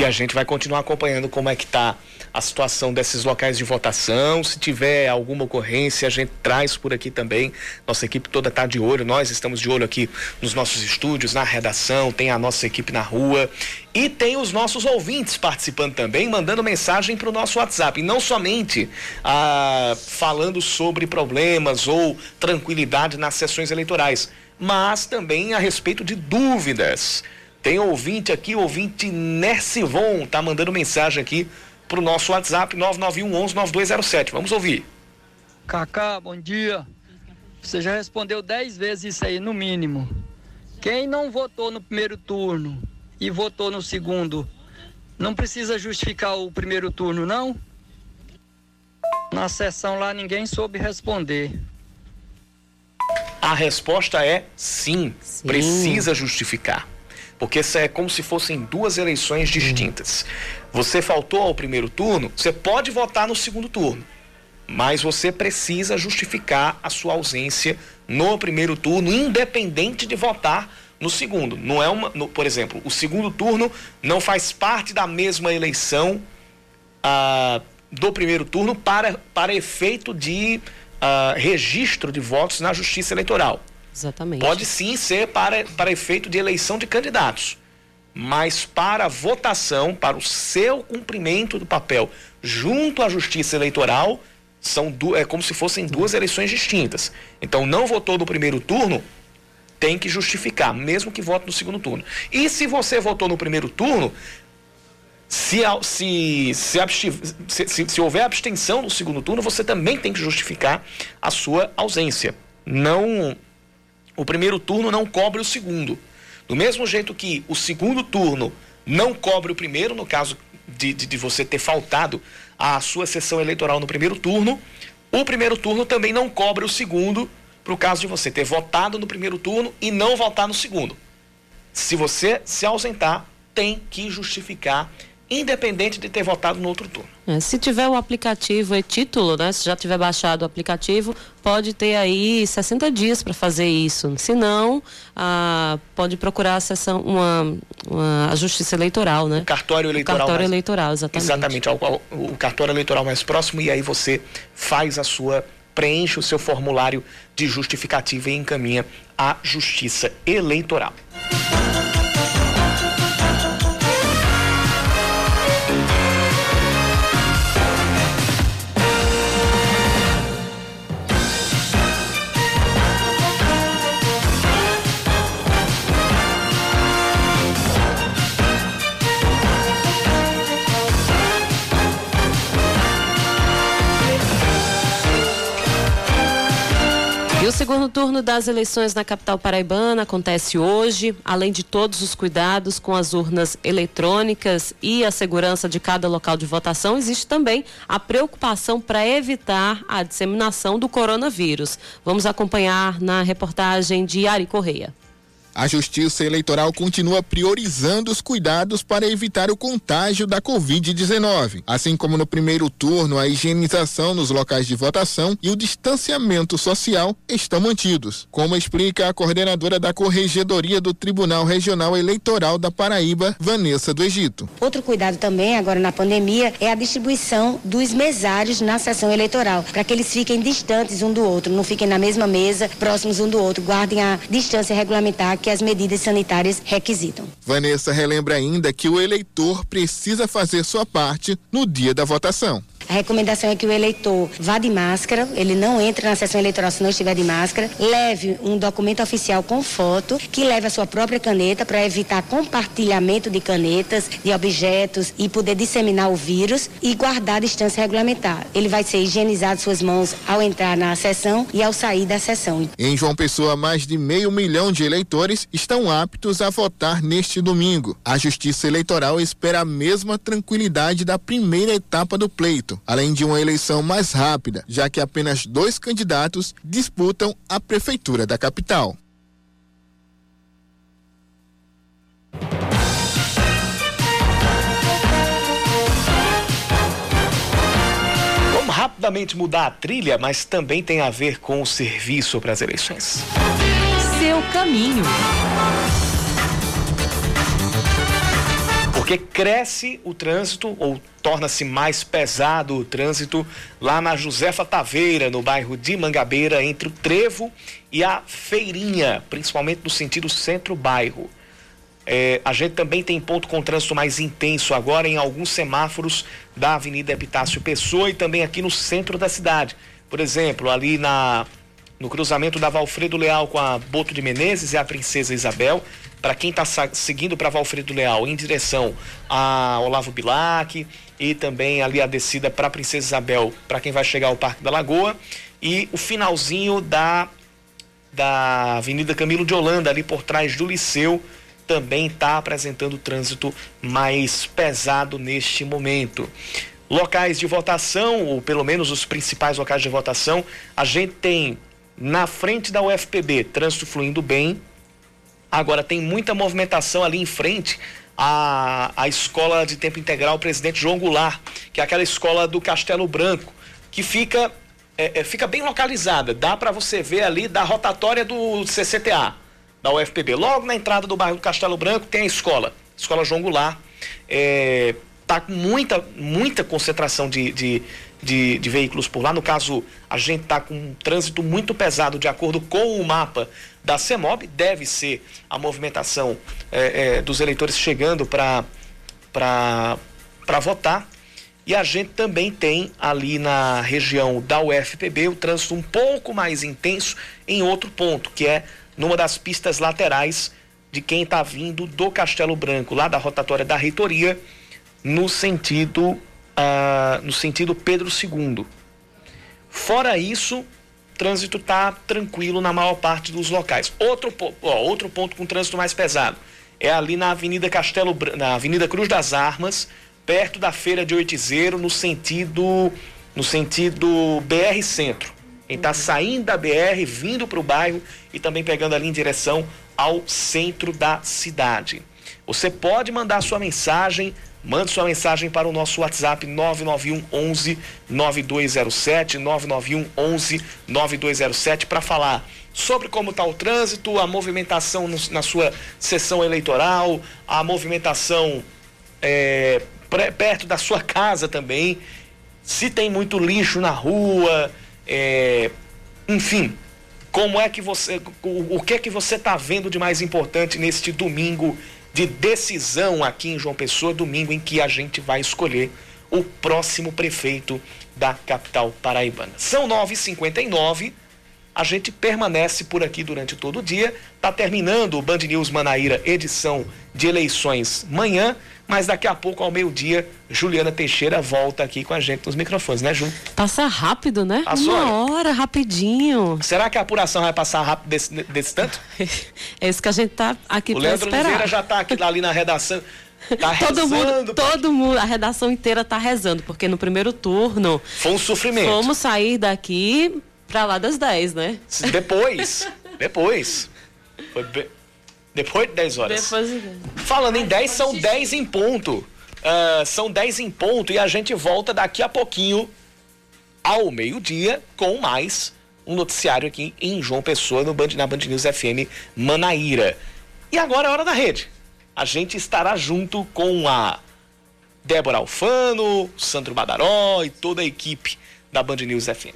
E a gente vai continuar acompanhando como é que está a situação desses locais de votação. Se tiver alguma ocorrência, a gente traz por aqui também. Nossa equipe toda está de olho. Nós estamos de olho aqui nos nossos estúdios, na redação, tem a nossa equipe na rua. E tem os nossos ouvintes participando também, mandando mensagem para o nosso WhatsApp. E não somente ah, falando sobre problemas ou tranquilidade nas sessões eleitorais, mas também a respeito de dúvidas. Tem ouvinte aqui, ouvinte Nersivon, tá mandando mensagem aqui para o nosso WhatsApp 991 11 9207. Vamos ouvir. Cacá, bom dia. Você já respondeu dez vezes isso aí, no mínimo. Quem não votou no primeiro turno e votou no segundo, não precisa justificar o primeiro turno, não? Na sessão lá ninguém soube responder. A resposta é sim, sim. precisa justificar. Porque é como se fossem duas eleições distintas. Você faltou ao primeiro turno, você pode votar no segundo turno, mas você precisa justificar a sua ausência no primeiro turno, independente de votar no segundo. Não é uma, no, por exemplo, o segundo turno não faz parte da mesma eleição ah, do primeiro turno para, para efeito de ah, registro de votos na Justiça Eleitoral. Exatamente. Pode sim ser para, para efeito de eleição de candidatos mas para votação, para o seu cumprimento do papel junto à Justiça Eleitoral, são du é como se fossem duas eleições distintas. Então, não votou no primeiro turno, tem que justificar, mesmo que vote no segundo turno. E se você votou no primeiro turno, se, se, se, se, se houver abstenção no segundo turno, você também tem que justificar a sua ausência. Não, o primeiro turno não cobre o segundo. Do mesmo jeito que o segundo turno não cobre o primeiro, no caso de, de, de você ter faltado à sua sessão eleitoral no primeiro turno, o primeiro turno também não cobre o segundo, para o caso de você ter votado no primeiro turno e não votar no segundo. Se você se ausentar, tem que justificar independente de ter votado no outro turno. É, se tiver o aplicativo e título, né? Se já tiver baixado o aplicativo, pode ter aí 60 dias para fazer isso. Se não, ah, pode procurar a sessão, uma, uma, a justiça eleitoral, né? O cartório eleitoral. O cartório mais, eleitoral, exatamente. Exatamente, o, o, o cartório eleitoral mais próximo e aí você faz a sua preenche o seu formulário de justificativa e encaminha à Justiça Eleitoral. Segundo turno das eleições na capital paraibana acontece hoje. Além de todos os cuidados com as urnas eletrônicas e a segurança de cada local de votação, existe também a preocupação para evitar a disseminação do coronavírus. Vamos acompanhar na reportagem de Ari Correia. A Justiça Eleitoral continua priorizando os cuidados para evitar o contágio da Covid-19. Assim como no primeiro turno, a higienização nos locais de votação e o distanciamento social estão mantidos, como explica a coordenadora da Corregedoria do Tribunal Regional Eleitoral da Paraíba, Vanessa do Egito. Outro cuidado também, agora na pandemia, é a distribuição dos mesários na sessão eleitoral, para que eles fiquem distantes um do outro, não fiquem na mesma mesa, próximos um do outro, guardem a distância regulamentar que as medidas sanitárias requisitam. Vanessa relembra ainda que o eleitor precisa fazer sua parte no dia da votação. A recomendação é que o eleitor vá de máscara, ele não entra na sessão eleitoral se não estiver de máscara, leve um documento oficial com foto, que leve a sua própria caneta para evitar compartilhamento de canetas, de objetos e poder disseminar o vírus e guardar a distância regulamentar. Ele vai ser higienizado suas mãos ao entrar na sessão e ao sair da sessão. Em João Pessoa, mais de meio milhão de eleitores estão aptos a votar neste domingo. A Justiça Eleitoral espera a mesma tranquilidade da primeira etapa do pleito além de uma eleição mais rápida, já que apenas dois candidatos disputam a prefeitura da capital. Vamos rapidamente mudar a trilha, mas também tem a ver com o serviço para as eleições. Seu caminho. Porque cresce o trânsito ou torna-se mais pesado o trânsito lá na Josefa Taveira, no bairro de Mangabeira, entre o Trevo e a Feirinha, principalmente no sentido centro-bairro. É, a gente também tem ponto com trânsito mais intenso agora em alguns semáforos da Avenida Epitácio Pessoa e também aqui no centro da cidade. Por exemplo, ali na no cruzamento da Valfredo Leal com a Boto de Menezes e a Princesa Isabel, para quem está seguindo para Valfredo Leal em direção a Olavo Bilac e também ali a descida para Princesa Isabel, para quem vai chegar ao Parque da Lagoa e o finalzinho da da Avenida Camilo de Holanda ali por trás do Liceu também está apresentando trânsito mais pesado neste momento. Locais de votação, ou pelo menos os principais locais de votação, a gente tem na frente da UFPB trânsito fluindo bem, Agora, tem muita movimentação ali em frente à, à escola de tempo integral Presidente João Goulart, que é aquela escola do Castelo Branco, que fica, é, é, fica bem localizada. Dá para você ver ali da rotatória do CCTA, da UFPB. Logo na entrada do bairro do Castelo Branco tem a escola, Escola João Goulart. É, tá com muita, muita concentração de, de, de, de, veículos por lá. No caso, a gente está com um trânsito muito pesado, de acordo com o mapa da CEMOB, deve ser a movimentação é, é, dos eleitores chegando para votar. E a gente também tem ali na região da UFPB o trânsito um pouco mais intenso em outro ponto, que é numa das pistas laterais de quem está vindo do Castelo Branco, lá da rotatória da reitoria, no sentido ah, no sentido Pedro II. Fora isso, trânsito está tranquilo na maior parte dos locais. Outro, ó, outro ponto com trânsito mais pesado é ali na Avenida Castelo, na Avenida Cruz das Armas, perto da Feira de Oitizeiro, no sentido no sentido BR Centro. Quem está saindo da BR, vindo para o bairro e também pegando ali em direção ao centro da cidade. Você pode mandar sua mensagem Mande sua mensagem para o nosso WhatsApp 991 11 9207, 991 11 9207 para falar sobre como está o trânsito, a movimentação na sua sessão eleitoral, a movimentação é, perto da sua casa também, se tem muito lixo na rua, É, enfim, como é que você, o, o que é que você está vendo de mais importante neste domingo de decisão aqui em João Pessoa, domingo em que a gente vai escolher o próximo prefeito da capital paraibana. São 9h59, a gente permanece por aqui durante todo o dia. Está terminando o Band News Manaíra, edição de eleições manhã mas daqui a pouco, ao meio-dia, Juliana Teixeira volta aqui com a gente nos microfones, né, Ju? Passa rápido, né? Passou, Uma hora, rapidinho. Será que a apuração vai passar rápido desse, desse tanto? é isso que a gente tá aqui o pra Leandro esperar. Oliveira já tá aqui ali na redação. Tá todo mundo, todo mundo, a redação inteira tá rezando, porque no primeiro turno. Foi um sofrimento. Vamos sair daqui pra lá das 10, né? Depois. depois. Foi bem. Depois de 10 horas. Depois de... Falando em 10, são 10 em ponto. Uh, são 10 em ponto e a gente volta daqui a pouquinho ao meio-dia com mais um noticiário aqui em João Pessoa, no Band, na Band News FM Manaíra. E agora é hora da rede. A gente estará junto com a Débora Alfano, Sandro Badaró e toda a equipe da Band News FM.